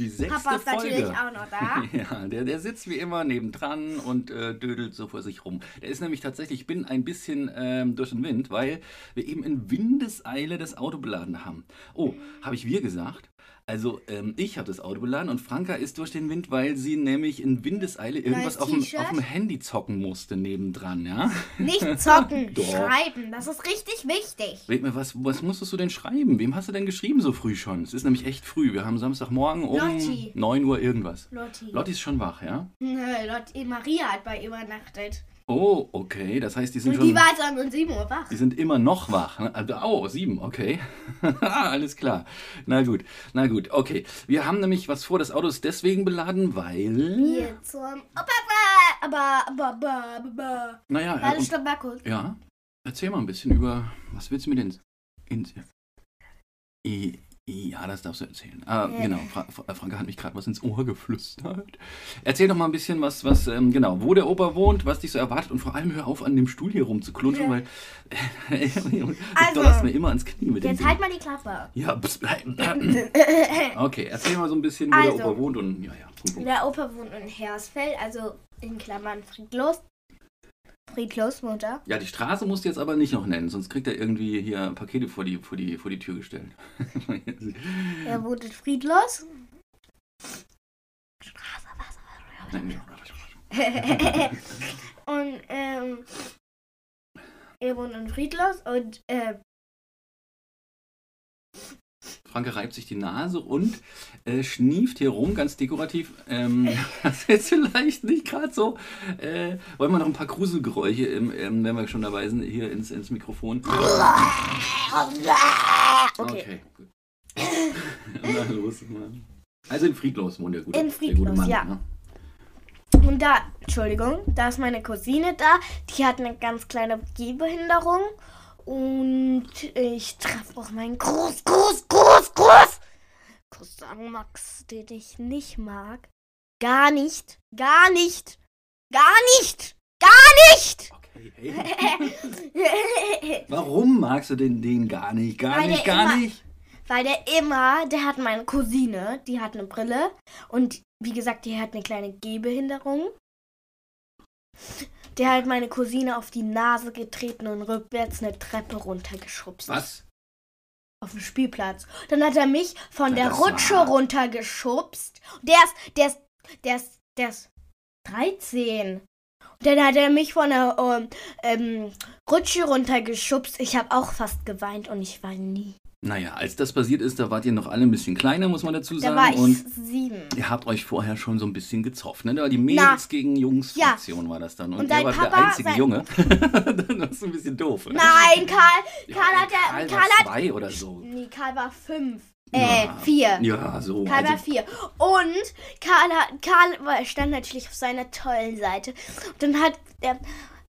Die sechste Papa ist Folge. natürlich auch noch da. Ja, der, der sitzt wie immer nebendran und äh, dödelt so vor sich rum. Der ist nämlich tatsächlich, ich bin ein bisschen ähm, durch den Wind, weil wir eben in Windeseile das Auto beladen haben. Oh, habe ich wir gesagt? Also ähm, ich habe das Auto beladen und Franka ist durch den Wind, weil sie nämlich in Windeseile irgendwas auf dem, auf dem Handy zocken musste nebendran, ja? Nicht zocken, schreiben. Das ist richtig wichtig. Red mir, was, was musstest du denn schreiben? Wem hast du denn geschrieben so früh schon? Es ist nämlich echt früh. Wir haben Samstagmorgen um Lotti. 9 Uhr irgendwas. Lotti. Lotti ist schon wach, ja? Nö, Lotti. Maria hat bei übernachtet. Oh, okay. Das heißt, die sind Und schon. die war jetzt um 7 Uhr wach. die sind immer noch wach. ne? Also, oh, sieben, okay. Alles klar. Na gut, na gut, okay. Wir haben nämlich was vor, das Auto ist deswegen beladen, weil. Hier zum. Papa! Aber, aber, aber, aber. Naja, äh, Warte, und, ja. Erzähl mal ein bisschen über. Was willst du mir denn. In, I, ja, das darfst du erzählen. Ah, Äh. genau, Fra Fra Franka hat mich gerade was ins Ohr geflüstert. Erzähl doch mal ein bisschen, was, was ähm, genau, wo der Opa wohnt, was dich so erwartet und vor allem hör auf, an dem Stuhl hier rumzuklutschen, Ja. weil du Also, donnerst mir immer ans Knie mit dem Jetzt Ding. halt mal die Klappe. Ja, äh, okay, erzähl mal so ein bisschen, wo Also. der Opa wohnt und ja, ja. Der Opa wohnt in Hersfeld, also in Klammern Friedlos. Friedlos wohnt er. Ja, die Straße musst du jetzt aber nicht noch nennen, sonst kriegt er irgendwie hier Pakete vor die, vor die, vor die Tür gestellt. Er wohnt in Friedlos. Straße, was? Nein, und ähm, er wohnt in Friedlos und äh, Franke reibt sich die Nase und äh, schnieft hier rum, ganz dekorativ. Ähm, das ist jetzt vielleicht nicht gerade so. Äh, wollen wir noch ein paar Gruselgeräusche, im, ähm, wenn wir schon dabei sind, hier ins, ins Mikrofon? okay. gut. Na los, Mann. Also in Friedlos wohnt der gute, In der gute Friedlos, Mann. ja. Ne? Und da, Entschuldigung, da ist meine Cousine da. Die hat eine ganz kleine Gehbehinderung. Und ich treffe auch meinen Groß, Groß, Groß, Groß. Cousin Max, den ich nicht mag. Gar nicht. Gar nicht. Gar nicht. Gar nicht. Okay, hey. Warum magst du den, den gar nicht? Gar Weil nicht, gar immer- nicht? Weil der immer, der hat meine Cousine, die hat eine Brille. Und wie gesagt, die hat eine kleine Gehbehinderung. Der hat meine Cousine auf die Nase getreten und rückwärts eine Treppe runtergeschubst. Was? Auf dem Spielplatz. Dann hat er mich von Na, der Rutsche war- runtergeschubst. Der ist, der ist, der ist, der ist 13. Und dann hat er mich von der ähm, ähm, Rutsche runtergeschubst. Ich habe auch fast geweint und ich war nie. Naja, als das passiert ist, da wart ihr noch alle ein bisschen kleiner, muss man dazu Da sagen. war ich und sieben. ihr habt euch vorher schon so ein bisschen gezofft, ne? Da war die Mädels gegen Jungs Ja. War das dann. Und, Und dein wart Papa, der einzige Junge. das ist ein bisschen doof. oder? Nein, Karl, Ja, Karl hat ja, Karl Karl war hat, zwei oder so. nee, Karl war fünf, äh, Ja. vier. Ja, so. Karl war Also, vier. Und Karl, Karl war- stand natürlich auf seiner tollen Seite. Und dann hat der,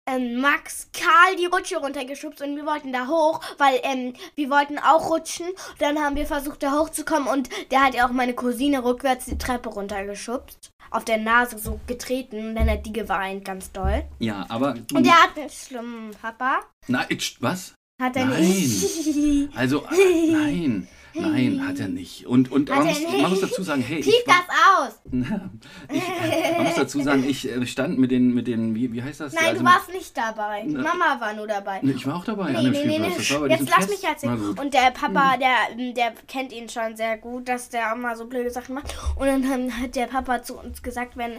ähm, Max Karl die Rutsche runtergeschubst und wir wollten da hoch, weil ähm, wir wollten auch rutschen. Dann haben wir versucht, da hochzukommen und der hat ja auch meine Cousine rückwärts die Treppe runtergeschubst. Auf der Nase so getreten und dann hat die geweint, ganz doll. ja, aber. Und der hat einen schlimmen Papa. Na, itsch, was? Hat er Nein. nicht. Also, äh, nein. Nein, hat er nicht. Und, und man, muss, man muss dazu sagen, hey, Piep das aus! ich, man muss dazu sagen, ich äh, stand mit den, mit den, wie, wie heißt das? Nein, Also du mit- warst nicht dabei. Na- Mama war nur dabei. Ich war auch dabei an Nee, dem nee, nee, nee. Jetzt lass Fest. mich erzählen. Und der Papa, der, der kennt ihn schon sehr gut, dass der immer so blöde Sachen macht. Und dann hat der Papa zu uns gesagt, wenn,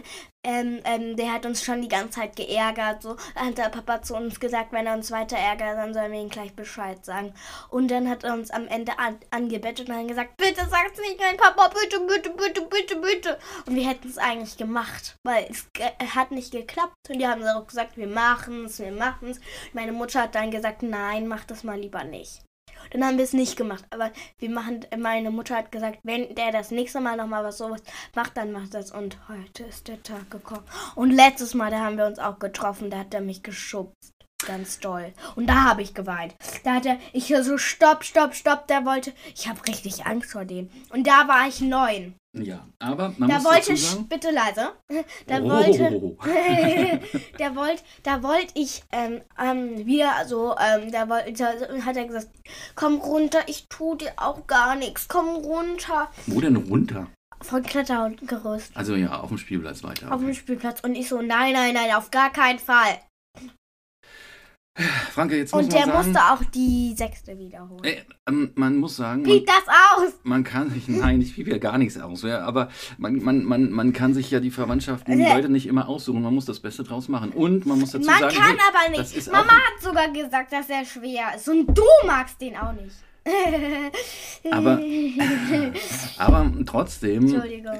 ähm, ähm, der hat uns schon die ganze Zeit geärgert. So Dann hat der Papa zu uns gesagt, wenn er uns weiter ärgert, dann sollen wir ihm gleich Bescheid sagen. Und dann hat er uns am Ende an, angebettet und dann gesagt, bitte sag's nicht nein, Papa, bitte, bitte, bitte, bitte, bitte. Und wir hätten es eigentlich gemacht, weil es ge- hat nicht geklappt. Und die haben dann auch gesagt, wir machen's, wir machen's. Meine Mutter hat dann gesagt, nein, mach das mal lieber nicht. Dann haben wir es nicht gemacht. Aber wir machen, meine Mutter hat gesagt, wenn der das nächste Mal nochmal was sowas macht, dann macht das. Und heute ist der Tag gekommen. Und letztes Mal, da haben wir uns auch getroffen, da hat er mich geschubst. Ganz doll. Und da habe ich geweint. Da hat er, ich so, stopp, stopp, stopp, der wollte, ich habe richtig Angst vor dem. Und da war ich neun. Ja, aber man Da muss wollte dazu ich, sagen, bitte leise, da Oh. wollte, da wollte, da wollte ich ähm, ähm, wieder so, ähm, da, wollte, da hat er gesagt, komm runter, ich tu dir auch gar nichts, komm runter. wo denn runter? Von Klettergerüst Also ja, auf dem Spielplatz weiter. auf dem Spielplatz und ich so, nein, nein, nein, auf gar keinen Fall. Franke, jetzt muss Und der man sagen, musste auch die sechste wiederholen. äh, ähm, man muss sagen, man, Piep das aus! man kann sich, nein, ich piep ja gar nichts aus, ja, aber man, man, man, man kann sich ja die Verwandtschaften, die Also- Leute nicht immer aussuchen, man muss das Beste draus machen. Und man muss dazu Man sagen, kann hey, aber nicht. Mama hat sogar gesagt, dass er schwer ist. Und du magst den auch nicht. Aber, aber trotzdem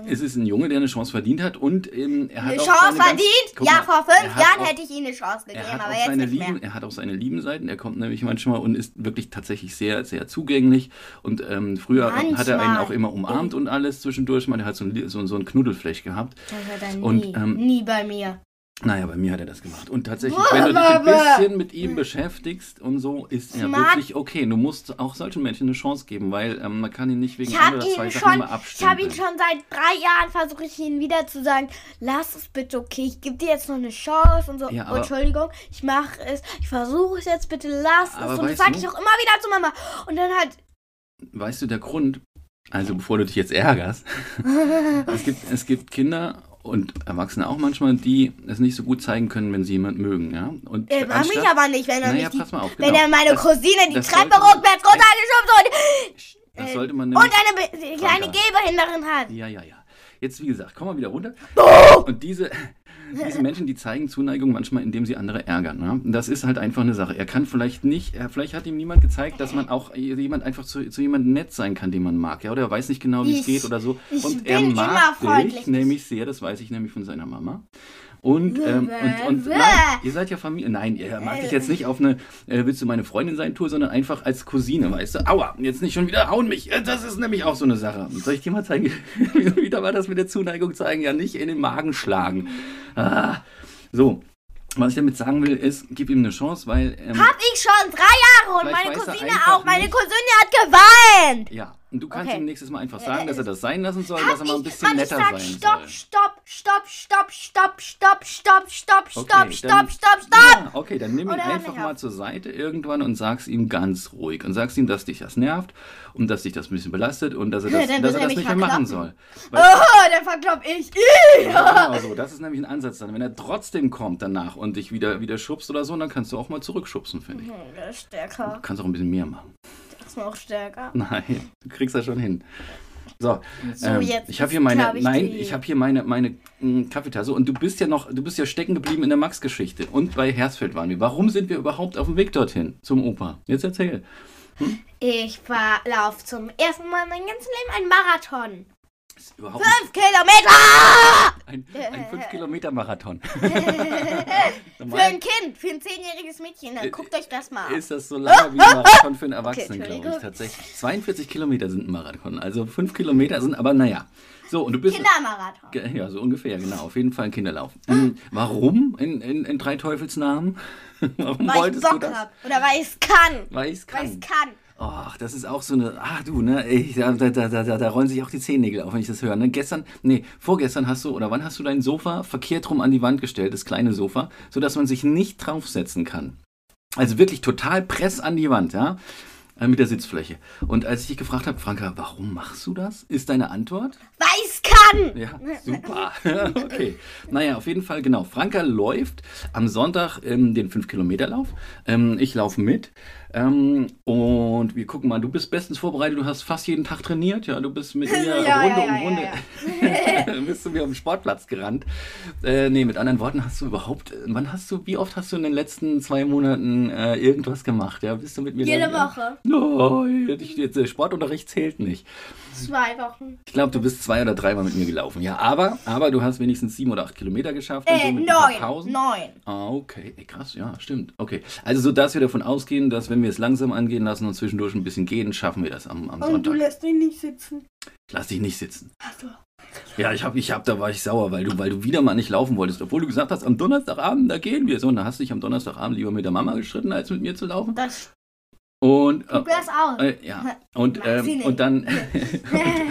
ist es ein Junge, der eine Chance verdient hat und ähm, er hat Eine auch Chance ganz- verdient? Guck ja, vor fünf Jahren auch- hätte ich ihm eine Chance gegeben, aber jetzt nicht mehr. lieben, er hat auch seine lieben Seiten. Er kommt nämlich manchmal und ist wirklich tatsächlich sehr, sehr zugänglich. Und ähm, früher hat er einen Manchmal. auch immer umarmt und alles zwischendurch. Man, er hat so ein, so, so ein Knuddelfläch gehabt. Das hat er nie, Und, ähm, nie bei mir. Naja, bei mir hat er das gemacht. Und tatsächlich, wenn du dich ein bisschen mit ihm beschäftigst und so, ist er mag- wirklich okay. Du musst auch solchen Menschen eine Chance geben, weil ähm, man kann ihn nicht wegen Ich ein habe oder zwei ihn Sachen schon, immer ich habe ihn schon seit drei Jahren versuche ich ihn wieder zu sagen, lass es bitte okay, ich gebe dir jetzt noch eine Chance und so. Ja, aber- Entschuldigung, ich mache es, ich versuche es jetzt bitte, lass es. Und das sage ich auch immer wieder zu Mama. Und dann halt, Weißt du, der Grund, also bevor du dich jetzt ärgerst, es, gibt, es gibt Kinder und Erwachsene auch manchmal, die es nicht so gut zeigen können, wenn sie jemanden mögen. Ja? Und er mag mich anstatt- aber nicht, wenn er Naja, mich pass mal auf, wenn genau. er meine Das- Cousine die Treppe rückwärts runtergeschubst und, Das äh, sollte man und nämlich, eine Be- die kleine. Gehbehinderin hat. Ja, ja, ja. Jetzt, wie gesagt, komm mal wieder runter. Oh! Und diese, diese Menschen, die zeigen Zuneigung manchmal, indem sie andere ärgern. Ne? Das ist halt einfach eine Sache. Er kann vielleicht nicht, er, vielleicht hat ihm niemand gezeigt, dass man auch jemand einfach zu, zu jemandem nett sein kann, den man mag. Ja? Oder er weiß nicht genau, wie es geht oder so. Und er mag dich nämlich sehr, das weiß ich nämlich von seiner Mama. Und, ähm, und, und nein, ihr seid ja Familie. Nein, er mag dich jetzt nicht auf eine äh, Willst du meine Freundin sein Tour, sondern einfach als Cousine, weißt du? Aua, jetzt nicht schon wieder hauen mich. Äh, Das ist nämlich auch so eine Sache. Soll ich dir mal zeigen? wieder war das mit der Zuneigung zeigen, ja nicht in den Magen schlagen. Ah, so. Was ich damit sagen will, ist, gib ihm eine Chance, weil. Ähm, Hab ich schon drei Jahre und meine Cousine auch. Meine nicht- Cousine hat geweint. ja, und du kannst okay. ihm nächstes Mal einfach äh, sagen, äh, dass er das sein lassen soll, hab dass er mal ein bisschen ich, netter ich sag, sein stopp, soll. Stopp, stopp, stopp, stopp, stopp, stopp, stopp, stopp, okay, stopp, dann, stopp, stopp. Okay, dann nimm ihn einfach mal zur Seite irgendwann und sag's ihm ganz ruhig und sag's ihm, dass dich das nervt und dass dich das ein bisschen belastet und dass er das, ja, dass er das nicht verklappen. mehr machen soll. Weil, oh, dann verklopp ich. Ja, genau so. Das ist nämlich ein Ansatz dann. Wenn er trotzdem kommt danach und dich wieder, wieder schubst oder so, dann kannst du auch mal zurückschubsen, finde ich. Hm, stärker. Du kannst auch ein bisschen mehr machen. Der ist noch stärker. Nein, du kriegst das schon hin. So, So, ähm, jetzt ich habe hier meine, ich, nein, die- ich habe hier meine, meine mh, Kaffeetasse und du bist ja noch, du bist ja stecken geblieben in der Max-Geschichte und bei Hersfeld waren wir. Warum sind wir überhaupt auf dem Weg dorthin zum Opa? Jetzt erzähl. Ich war, lauf zum ersten Mal in meinem ganzen Leben einen Marathon. Ist überhaupt Fünf Kilometer! ein, ein 5-Kilometer-Marathon. Für ein Kind, für ein zehnjähriges Mädchen. Dann guckt euch das mal an. Ist das so lange wie ein Marathon für einen Erwachsenen, glaube ich, tatsächlich. 42 Kilometer sind ein Marathon. Also 5 Kilometer sind, aber naja. So, und du bist. Kindermarathon. Ja, so ungefähr, genau. Auf jeden Fall ein Kinderlauf. Hm, Warum in, in, in drei Teufelsnamen? Warum Weil ich wolltest du Bock das? hab. Oder weil ich es kann. Weil ich es Weil ich kann. Ach, das ist auch so eine. Ach du, ne? Ey, da, da, da, da, rollen sich auch die Zehennägel auf, wenn ich das höre. Ne? Gestern, nee, vorgestern hast du, oder wann hast du dein Sofa verkehrt rum an die Wand gestellt, das kleine Sofa, sodass man sich nicht draufsetzen kann. Also wirklich total press an die Wand, ja? Äh, Mit der Sitzfläche. Und als ich dich gefragt habe, Franka, warum machst du das? Ist deine Antwort? Weil ich kann. Ja, super. okay. Naja, auf jeden Fall, genau. Franka läuft am Sonntag ähm, den 5-Kilometer-Lauf. Ähm, ich laufe mit. Ähm, und wir gucken mal, du bist bestens vorbereitet. Du hast fast jeden Tag trainiert. Ja, du bist mit mir Ja, Runde ja, um ja, Runde. bist du mir am Sportplatz gerannt. Äh, nee, mit anderen Worten, hast du überhaupt, wann hast du, wie oft hast du in den letzten zwei Monaten äh, irgendwas gemacht? Ja, bist du mit mir Jede dann- Woche. Nein, ich- jetzt, der Sportunterricht zählt nicht. Zwei Wochen. Ich glaube, du bist zwei oder dreimal mit mir gelaufen. Ja, aber, aber du hast wenigstens sieben oder acht Kilometer geschafft. Äh, so neun. Pausen. Neun. Ah, okay. Ey, krass, ja, stimmt. Okay. Also, so dass wir davon ausgehen, dass wenn wir es langsam angehen lassen und zwischendurch ein bisschen gehen, schaffen wir das am, am Und du Sonntag. lässt ihn nicht sitzen. Lass dich nicht sitzen. Ach so. Ja, ich hab, ich hab, da war ich sauer, weil du, weil du wieder mal nicht laufen wolltest, obwohl du gesagt hast, am Donnerstagabend, da gehen wir. So, und dann hast du dich am Donnerstagabend lieber mit der Mama gestritten, als mit mir zu laufen. Das Und, äh, äh, ja. Und, ähm, und dann,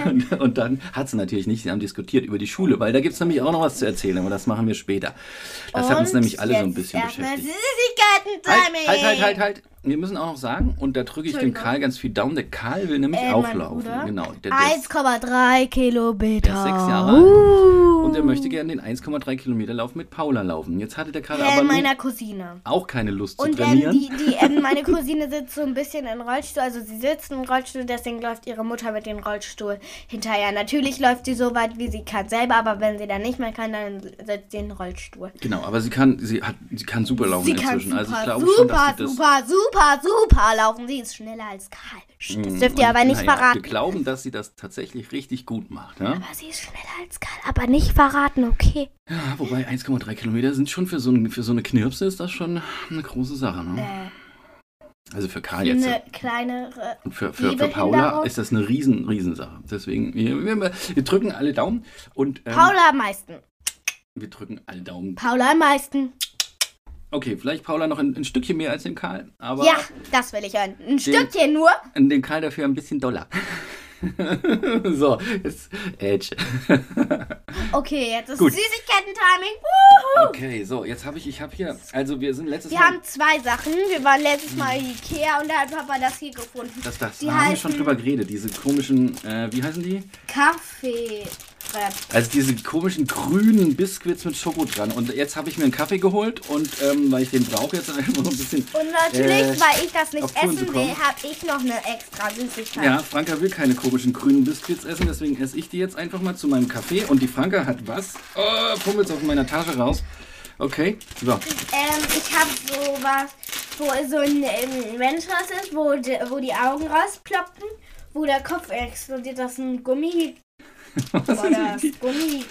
und, und dann hat sie natürlich nicht, sie haben diskutiert über die Schule, weil da gibt es nämlich auch noch was zu erzählen, aber das machen wir später. Das hat uns Und nämlich alle so ein bisschen beschäftigt. Süßigkeiten-Timing. Halt, halt, halt, halt. Wir müssen auch noch sagen, und da drücke ich dem. Karl ganz viel Daumen. Der Karl will nämlich Äh, auch mein laufen. Bruder? Genau. Der, der ist, 1,3 Kilometer. Der ist sechs Jahre alt. Uh. Und der möchte gerne den 1,3 Kilometer Lauf mit Paula laufen. Jetzt hatte der Karl aber meiner Cousine. auch keine Lust zu Und ähm, trainieren. die, die, ähm, meine Cousine sitzt so ein bisschen im Rollstuhl, also sie sitzt im Rollstuhl, deswegen läuft ihre Mutter mit dem Rollstuhl hinterher. Natürlich läuft sie so weit, wie sie kann selber, aber wenn sie dann nicht mehr kann, dann setzt sie in den Rollstuhl. genau, aber sie kann, sie hat, sie kann super laufen Sie kann inzwischen. super, also ich glaube super, schon, dass sie das. super, super, super laufen. Sie ist schneller als Karl. Das Mm, dürft ihr aber nicht naja, Wir verraten. glauben, dass sie das tatsächlich richtig gut macht. Ja? Aber sie ist schneller als Karl, aber nicht verraten, okay? Ja, wobei 1,3 Kilometer sind schon für so, ein, für so eine Knirpse ist das schon eine große Sache. Ne? Äh, Also für Karl jetzt. eine kleinere. Und für, für, für? Paula ist das eine riesen, riesen Sache. Deswegen, wir, wir, wir drücken alle Daumen und ähm, Paula am meisten. wir drücken alle Daumen. Paula am meisten. Okay, vielleicht Paula noch ein, ein Stückchen mehr als dem Karl, aber Ja, das will ich hören. Ein Stückchen nur. den Karl dafür ein bisschen doller. so, jetzt Edge. Okay, jetzt ist. Süßigkeiten-Timing. Okay, so, jetzt habe ich, ich habe hier, also wir sind letztes Wir Mal, haben zwei Sachen. Wir waren letztes Mal in Ikea und da hat Papa das hier gefunden. das, das, Die da haben wir schon drüber geredet, diese komischen, äh, wie heißen die? Kaffee. Also diese komischen grünen Biscuits mit Schoko dran. Und jetzt habe ich mir einen Kaffee geholt und ähm, weil ich den brauche jetzt einfach noch ein bisschen. Und natürlich, Äh, weil ich das nicht auf essen will, habe ich noch eine extra Süßigkeit. Ja, Franka will keine komischen grünen Biscuits essen, deswegen esse ich die jetzt einfach mal zu meinem Kaffee. Und die Franka hat was? Oh, pummelt's aus meiner Tasche raus. Okay, so. Ähm, ich habe sowas, wo so ein ähm, Mensch raus ist, wo, die, wo die Augen rausploppen, wo der Kopf explodiert. Das ist ein Gummi. Das? Gummi.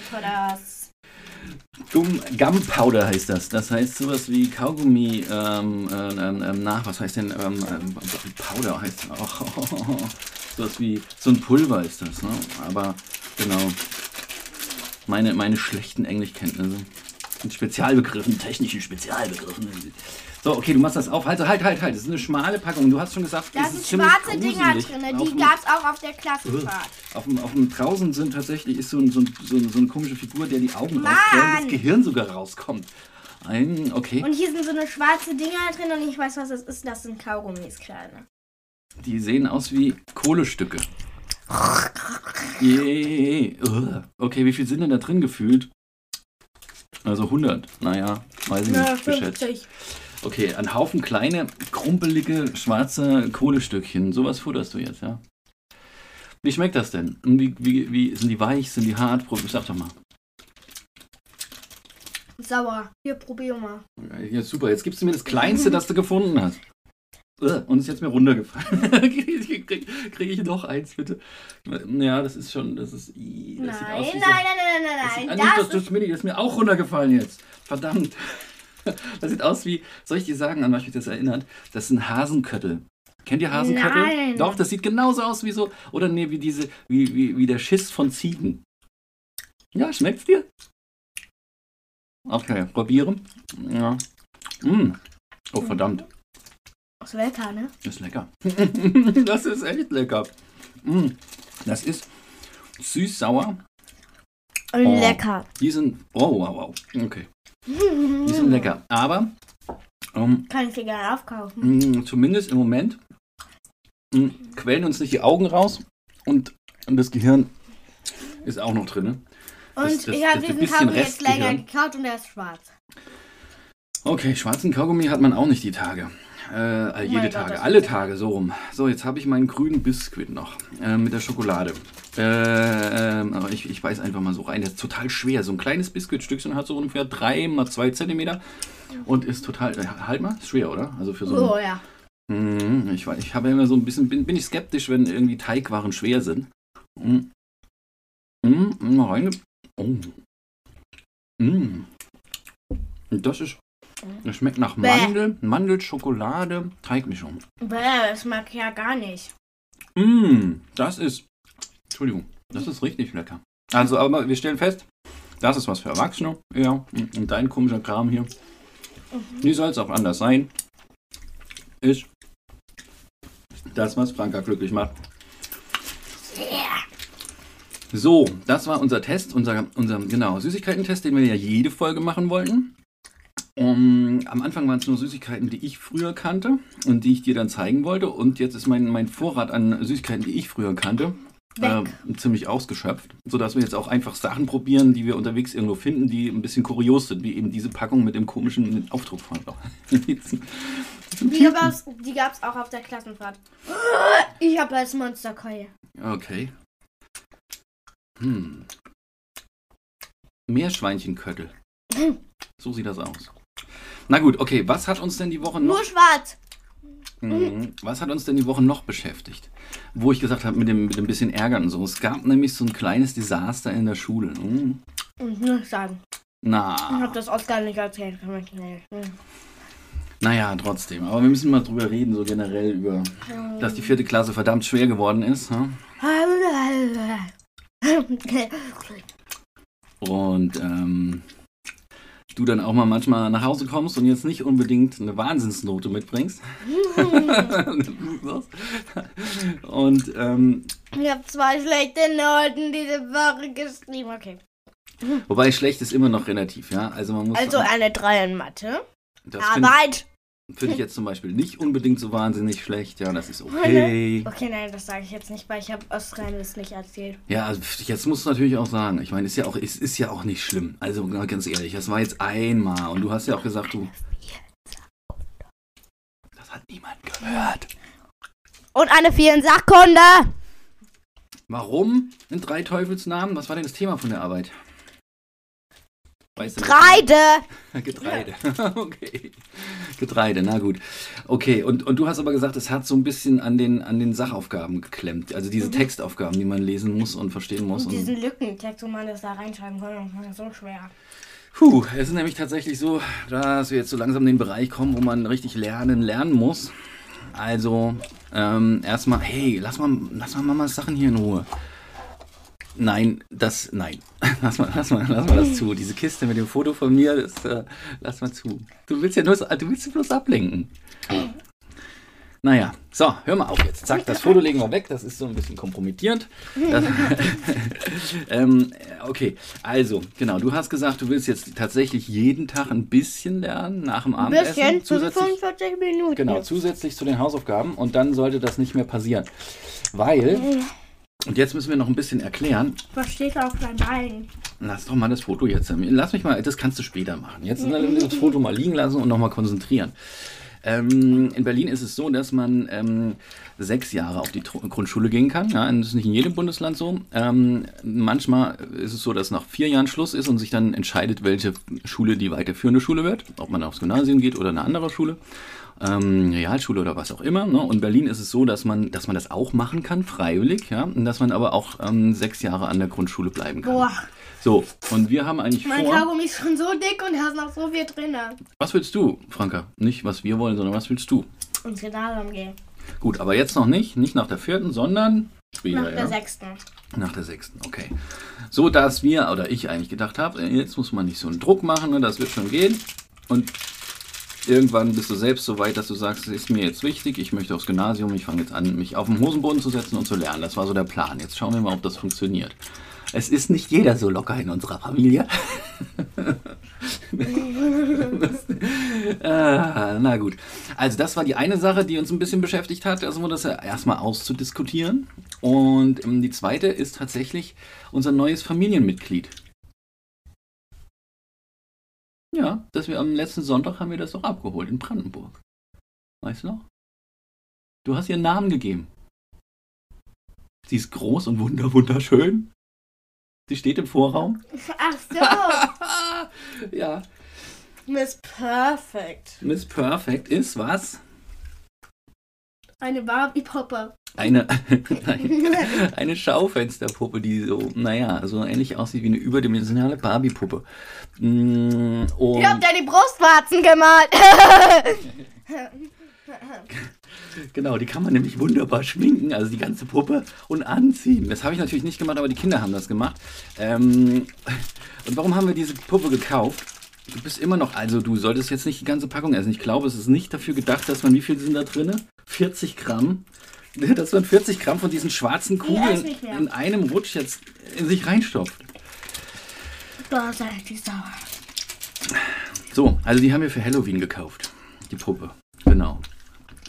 Gum Gumpowder heißt das. Das heißt sowas wie Kaugummi, ähm, ähm, ähm, nach, was heißt denn, ähm, ähm, Powder heißt das. Oh, oh, oh, oh. Sowas wie, so ein Pulver ist das, ne? Aber, genau. Meine, meine schlechten Englischkenntnisse. Mit Spezialbegriffen, technischen Spezialbegriffen. So, okay, du machst das auf. Halt, halt, halt, halt. Das ist eine schmale Packung. Du hast schon gesagt, da es sind schwarze Dinger drin. Die gab es auch auf der Klassenfahrt. auf dem, auf dem draußen sind tatsächlich ist so, ein, so, ein, so, ein, so eine komische Figur, der die Augen Mann! rausquert und das Gehirn sogar rauskommt. Ein, okay. Und hier sind so eine schwarze Dinger drin und ich weiß, was das ist. Das sind Kaugummis, kleine. Die sehen aus wie Kohlestücke. Ugh. Okay, wie viel sind denn da drin gefühlt? Also 100. Naja, weiß ich nicht. geschätzt. Okay, ein Haufen kleine, krumpelige, schwarze Kohlestückchen. Sowas futterst du jetzt, ja? Wie schmeckt das denn? Und Wie, wie, wie, sind die weich? Sind die hart? Prob- Sag doch mal. Sauer. Hier, probier mal. Ja, super. Jetzt gibst du mir das Kleinste, das du gefunden hast. Und ist jetzt mir runtergefallen. Kriege krieg, krieg ich noch eins, bitte? Ja, das ist schon, das ist. Das Nein, nein, nein, nein, nein, nein, Das das, das, ist das ist mir auch runtergefallen jetzt. Verdammt. Das sieht aus wie, soll ich dir sagen, an was mich das erinnert? Das sind Hasenköttel. Kennt ihr Hasenköttel? Nein. Doch, das sieht genauso aus wie so, oder nee, wie diese, wie, wie, wie der Schiss von Ziegen. Ja, schmeckt's dir? Okay, probieren. Ja. Mm. Oh, verdammt. ist lecker, ne? Das ist lecker. das ist echt lecker. Mm. Das ist süß-sauer. Oh. lecker. Die sind. Oh, wow, wow. Okay. Die sind lecker. Aber ähm, Kann ich dir gerne aufkaufen. mh, zumindest im Moment mh, quellen uns nicht die Augen raus und, und das Gehirn ist auch noch drin. Ne? Und das- das- ich habe diesen Kaugummi jetzt länger gekaut und der ist schwarz. Okay, schwarzen Kaugummi hat man auch nicht die Tage. Äh, jede mein Gott, Tage, alle Tage, so rum. So, jetzt habe ich meinen grünen Biskuit noch äh, mit der Schokolade. Äh, ähm, aber ich, ich beiß einfach mal so rein. Der ist total schwer. So ein kleines Biskuitstückchen hat so ungefähr 3 mal 2 Zentimeter und ist total. Äh, halt mal, ist schwer, oder? Also für so ein, Oh ja. Mhm, ich, weiß- ich habe immer so ein bisschen, bin, bin ich skeptisch, wenn irgendwie Teigwaren schwer sind. Mhm. Mhm, mal rein. Oh. Und Das ist, das schmeckt nach Bäh. Mandel, Mandel, Schokolade, Teigmischung. Bäh, das mag ich ja gar nicht. Mm, das ist, Entschuldigung, das ist richtig lecker. Also, aber wir stellen fest, das ist was für Erwachsene. Ja, und dein komischer Kram hier. Wie soll es auch anders sein? Ist Das, was Franka glücklich macht. So, das war unser Test, unser, unser genau, Süßigkeiten-Test, den wir ja jede Folge machen wollten. Um, am Anfang waren es nur Süßigkeiten, die ich früher kannte und die ich dir dann zeigen wollte. Und jetzt ist mein, mein Vorrat an Süßigkeiten, die ich früher kannte, äh, ziemlich ausgeschöpft. Sodass wir jetzt auch einfach Sachen probieren, die wir unterwegs irgendwo finden, die ein bisschen kurios sind, wie eben diese Packung mit dem komischen Aufdruck von. die gab es auch auf der Klassenfahrt. Ich habe als Monsterkeule. Okay. Hm. Meerschweinchenköttel. So sieht das aus. Na gut, okay, was hat uns denn die Woche noch... Nur schwarz. Mhm. Was hat uns denn die Woche noch beschäftigt? Wo ich gesagt habe, mit dem, mit dem bisschen Ärgern und so. Es gab nämlich so ein kleines Desaster in der Schule. Mhm. Ich muss sagen. Na. Ich habe das Oscar nicht erzählt. Mhm. Naja, trotzdem. Aber wir müssen mal drüber reden, so generell über, dass die vierte Klasse verdammt schwer geworden ist. Hm? Und ähm, du dann auch mal manchmal nach Hause kommst und jetzt nicht unbedingt eine Wahnsinnsnote mitbringst. und ähm, ich habe zwei schlechte Noten diese Woche geschrieben. Okay. Wobei schlecht ist immer noch relativ, ja. Also man muss. Also eine 3 in Mathe. Arbeit. Finde ich jetzt zum Beispiel nicht unbedingt so wahnsinnig schlecht. Ja, das ist okay. Okay, nein, das sage ich jetzt nicht, weil ich habe Australiens nicht erzählt. Ja, also jetzt musst du natürlich auch sagen. Ich meine, ist ja auch, es ist ja auch nicht schlimm. Also ganz ehrlich, das war jetzt einmal und du hast ja auch gesagt, du. Das hat niemand gehört. Und eine 4 in Sachkunde. Warum in drei Teufelsnamen? Was war denn das Thema von der Arbeit? Weißt du, Getreide! Getreide, okay. Getreide, na gut. Okay, und, und du hast aber gesagt, es hat so ein bisschen an den, an den Sachaufgaben geklemmt. Also diese mhm. Textaufgaben, die man lesen muss und verstehen muss. Und diesen Lückentext, wo man das da reinschreiben kann, das ist so schwer. Puh, es ist nämlich tatsächlich so, dass wir jetzt so langsam in den Bereich kommen, wo man richtig lernen, lernen muss. Also, ähm, erstmal, hey, lass mal, lass mal mal Sachen hier in Ruhe. Nein, das, nein. Lass mal, lass mal, lass mal das zu. Diese Kiste mit dem Foto von mir, das, äh, lass mal zu. Du willst ja nur, du willst bloß ablenken. Naja, so, hör mal auf jetzt. Zack, das Foto legen wir weg. Das ist so ein bisschen kompromittierend. Das, ähm, okay, also, genau. Du hast gesagt, du willst jetzt tatsächlich jeden Tag ein bisschen lernen nach dem Abendessen. Ein bisschen, zusätzlich, 45 Minuten. Genau, zusätzlich zu den Hausaufgaben. Und dann sollte das nicht mehr passieren. Weil und jetzt müssen wir noch ein bisschen erklären. Was steht auf deinem Bein? Lass doch mal das Foto jetzt. Lass mich mal, das kannst du später machen. Jetzt das Foto mal liegen lassen und nochmal konzentrieren. Ähm, in Berlin ist es so, dass man ähm, sechs Jahre auf die Grundschule gehen kann. Ja, das ist nicht in jedem Bundesland so. Ähm, manchmal ist es so, dass nach vier Jahren Schluss ist und sich dann entscheidet, welche Schule die weiterführende Schule wird. Ob man aufs Gymnasium geht oder eine andere Schule ähm, Realschule oder was auch immer. Ne? Und in Berlin ist es so, dass man, dass man das auch machen kann, freiwillig, ja, und dass man aber auch ähm, sechs Jahre an der Grundschule bleiben kann. Boah. So, und wir haben eigentlich mein vor... Mein Kaugummi ist schon so dick und hast noch so viel drin. Was willst du, Franka? Nicht, was wir wollen, sondern was willst du? Ins Gymnasium gehen. Gut, aber jetzt noch nicht, nicht nach der vierten, sondern später, Nach der ja? sechsten. Nach der sechsten, okay. So, dass wir, oder ich eigentlich gedacht habe, jetzt muss man nicht so einen Druck machen, ne, das wird schon gehen. Und irgendwann bist du selbst so weit, dass du sagst, es ist mir jetzt wichtig, ich möchte aufs Gymnasium, ich fange jetzt an, mich auf den Hosenboden zu setzen und zu lernen. Das war so der Plan. Jetzt schauen wir mal, ob das funktioniert. Es ist nicht jeder so locker in unserer Familie. ah, na gut. Also das war die eine Sache, die uns ein bisschen beschäftigt hat, also das erstmal auszudiskutieren. Und ähm, die zweite ist tatsächlich unser neues Familienmitglied. Ja, dass wir am letzten Sonntag haben wir das doch abgeholt in Brandenburg. Weißt du noch? Du hast ihr einen Namen gegeben. Sie ist groß und wunder wunderschön. Sie steht im Vorraum. Ach so. ja. Miss Perfect. Miss Perfect ist was? Eine Barbie-Puppe. Eine, eine Schaufensterpuppe, die so, naja, so ähnlich aussieht wie eine überdimensionale Barbie-Puppe. Mm, Ihr habt ja die Brustwarzen gemalt. genau, die kann man nämlich wunderbar schminken, also die ganze Puppe und anziehen. Das habe ich natürlich nicht gemacht, aber die Kinder haben das gemacht. Ähm, und warum haben wir diese Puppe gekauft? Du bist immer noch, also du solltest jetzt nicht die ganze Packung essen. Ich glaube, es ist nicht dafür gedacht, dass man, wie viel sind da drin? 40 Gramm dass man 40 Gramm von diesen schwarzen Kugeln in einem Rutsch jetzt in sich reinstopft. Boah, sei die sauer. So, also die haben wir für Halloween gekauft. Die Puppe. Genau.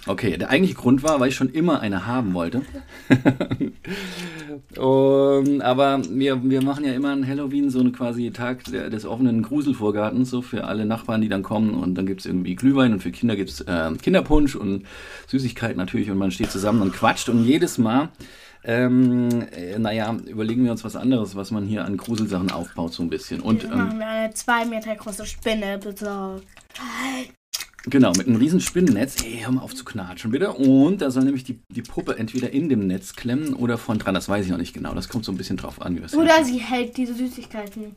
Okay, der eigentliche Grund war, weil ich schon immer eine haben wollte. Und, aber wir, wir machen ja immer an Halloween so einen quasi Tag des offenen Gruselvorgartens, so für alle Nachbarn, die dann kommen. Und dann gibt es irgendwie Glühwein und für Kinder gibt es äh, Kinderpunsch und Süßigkeiten natürlich. Und man steht zusammen und quatscht. Und jedes Mal, ähm, äh, naja, überlegen wir uns was anderes, was man hier an Gruselsachen aufbaut, so ein bisschen. Und Dann ähm, haben wir eine zwei Meter große Spinne besorgt. Genau, mit einem riesen Spinnennetz. Ey, hör mal auf zu knatschen, bitte. Und da soll nämlich die, die Puppe entweder in dem Netz klemmen oder von dran. Das weiß ich noch nicht genau. Das kommt so ein bisschen drauf an. Wie Oder sie hält diese Süßigkeiten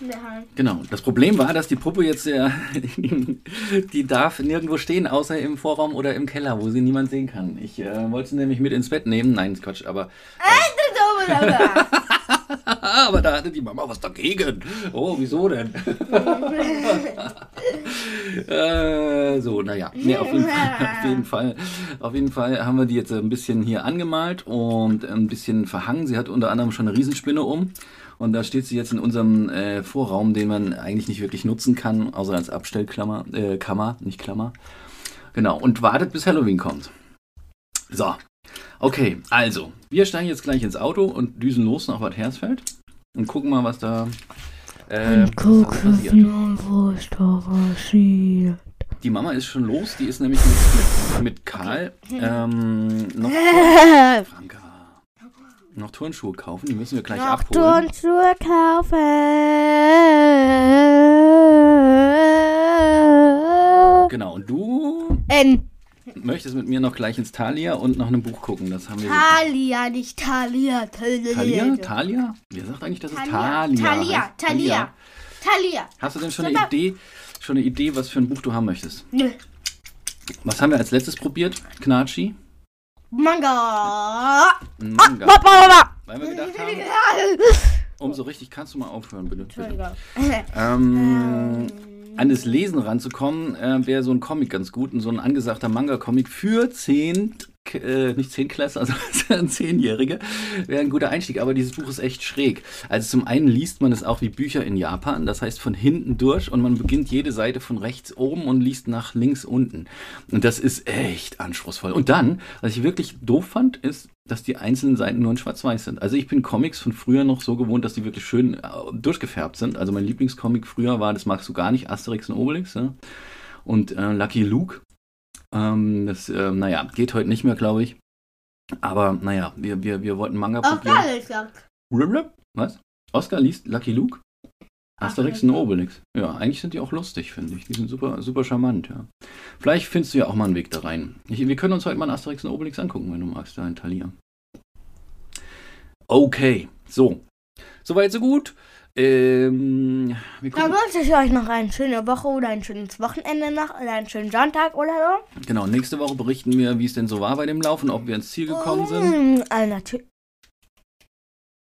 in der Hand. Genau. Das Problem war, dass die Puppe jetzt, äh, die darf nirgendwo stehen, außer im Vorraum oder im Keller, wo sie niemand sehen kann. Ich äh, wollte sie nämlich mit ins Bett nehmen. Nein, Quatsch, aber, aber da hatte die Mama was dagegen. Oh, wieso denn? äh, so, naja. Nee, auf, jeden Fall, auf, jeden Fall, auf jeden Fall haben wir die jetzt ein bisschen hier angemalt und ein bisschen verhangen. Sie hat unter anderem schon eine Riesenspinne um. Und da steht sie jetzt in unserem äh, Vorraum, den man eigentlich nicht wirklich nutzen kann, außer als Abstellklammer, äh, Kammer, nicht Klammer. Genau, und wartet, bis Halloween kommt. So, okay, also, wir steigen jetzt gleich ins Auto und düsen los nach Bad Hersfeld und gucken mal, was da, äh, was da passiert. was da passiert. Die Mama ist schon los, die ist nämlich mit, mit, mit Karl ähm, noch, Franka, noch Turnschuhe kaufen, die müssen wir gleich Noch abholen. Turnschuhe kaufen. Genau, und du N. möchtest mit mir noch gleich ins Thalia und noch ein Buch gucken. Das haben wir Talia, nicht Talia. Thalia? Thalia? Wer sagt eigentlich, dass es Talia. Thalia Talia. heißt? Talia. Talia. Hast du denn schon eine. Idee, schon eine Idee, was für ein Buch du haben möchtest? Nö. Was haben wir als letztes probiert? Knatschi? Manga. Manga. Papa. Weil wir gedacht haben, um so richtig kannst du mal aufhören, bitte. bitte. Entschuldigung. Ähm, an das Lesen ranzukommen, äh, wäre so ein Comic ganz gut. Und so ein angesagter Manga-Comic für 10, äh, nicht 10 Klasse, also 10-Jährige, wäre ein guter Einstieg. Aber dieses Buch ist echt schräg. Also zum einen liest man es auch wie Bücher in Japan, das heißt von hinten durch und man beginnt jede Seite von rechts oben und liest nach links unten. Und das ist echt anspruchsvoll. Und dann, was ich wirklich doof fand, ist, dass die einzelnen Seiten nur in Schwarz-Weiß sind. Also ich bin Comics von früher noch so gewohnt, dass die wirklich schön äh, durchgefärbt sind. Also mein Lieblingscomic früher war, das magst du gar nicht, Asterix und Obelix. Ja? Und äh, Lucky Luke. Ähm, das, äh, naja, geht heute nicht mehr, glaube ich. Aber naja, wir, wir, wir wollten Manga Auch probieren. geil, ich sag. Was? Oscar liest Lucky Luke? Asterix und Obelix. Ja, eigentlich sind die auch lustig, finde ich. Die sind super, super charmant, ja. Vielleicht findest du ja auch mal einen Weg da rein. Ich, wir können uns heute mal einen Asterix und Obelix angucken, wenn du magst, da in Thalia. Okay, so. Soweit, so gut. Ähm, Dann wünsche ich euch noch eine schöne Woche oder ein schönes Wochenende noch oder einen schönen Sonntag oder so. genau, nächste Woche berichten wir, wie es denn so war bei dem Laufen, ob wir ins Ziel gekommen sind. Mm, äh, natürlich.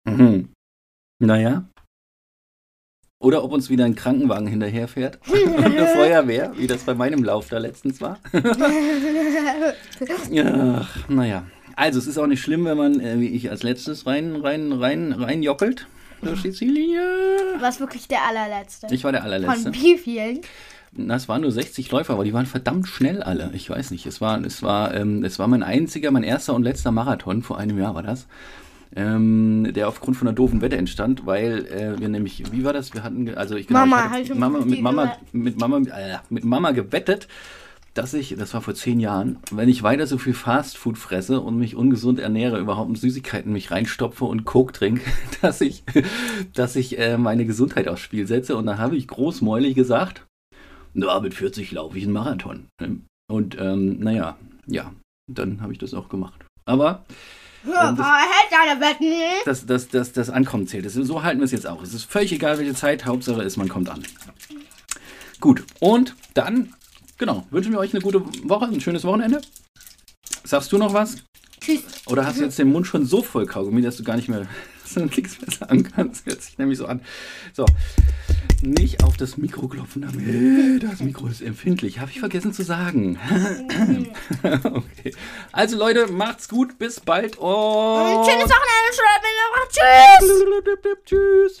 Mhm. Naja. Oder ob uns wieder ein Krankenwagen hinterherfährt und eine Feuerwehr, wie das bei meinem Lauf da letztens war. Ja, naja. Also es ist auch nicht schlimm, wenn man, äh, wie ich als letztes, rein, rein, rein, rein jockelt. Durch Sizilien. Du warst wirklich der allerletzte. Ich war der allerletzte. Von wie vielen? Na, es waren nur 60 Läufer, aber die waren verdammt schnell alle. Ich weiß nicht. Es war, es war, ähm, es war mein einziger, mein erster und letzter Marathon, vor einem Jahr war das. Ähm, der aufgrund von einer doofen Wette entstand, weil äh, wir nämlich, wie war das? Wir hatten, also ich, genau, Mama, ich hatte Mama, mit Mama, mit Mama, äh, mit Mama gewettet, dass ich, das war vor zehn Jahren, wenn ich weiter so viel Fastfood fresse und mich ungesund ernähre, überhaupt Süßigkeiten mich reinstopfe und Coke trinke, dass ich, dass ich äh, meine Gesundheit aufs Spiel setze. Und da habe ich großmäulig gesagt, na, mit 40 laufe ich einen Marathon. Und ähm, naja, ja, dann habe ich das auch gemacht. Aber Ähm, das- das, das, das, das Ankommen zählt. Das, so halten wir es jetzt auch. Es ist völlig egal, welche Zeit. Hauptsache ist, man kommt an. Gut, und dann, genau, wünschen wir euch eine gute Woche, ein schönes Wochenende. Sagst du noch was? Tschüss. Oder hast du jetzt den Mund schon so voll Kaugummi, dass du gar nicht mehr dass du nichts mehr sagen kannst. Hört sich nämlich so an. So, nicht auf das Mikro klopfen damit. Das Mikro ist empfindlich. Habe ich vergessen zu sagen. okay. Also Leute, macht's gut. Bis bald. Und Schönes Wochenende. Tschüss. Tschüss.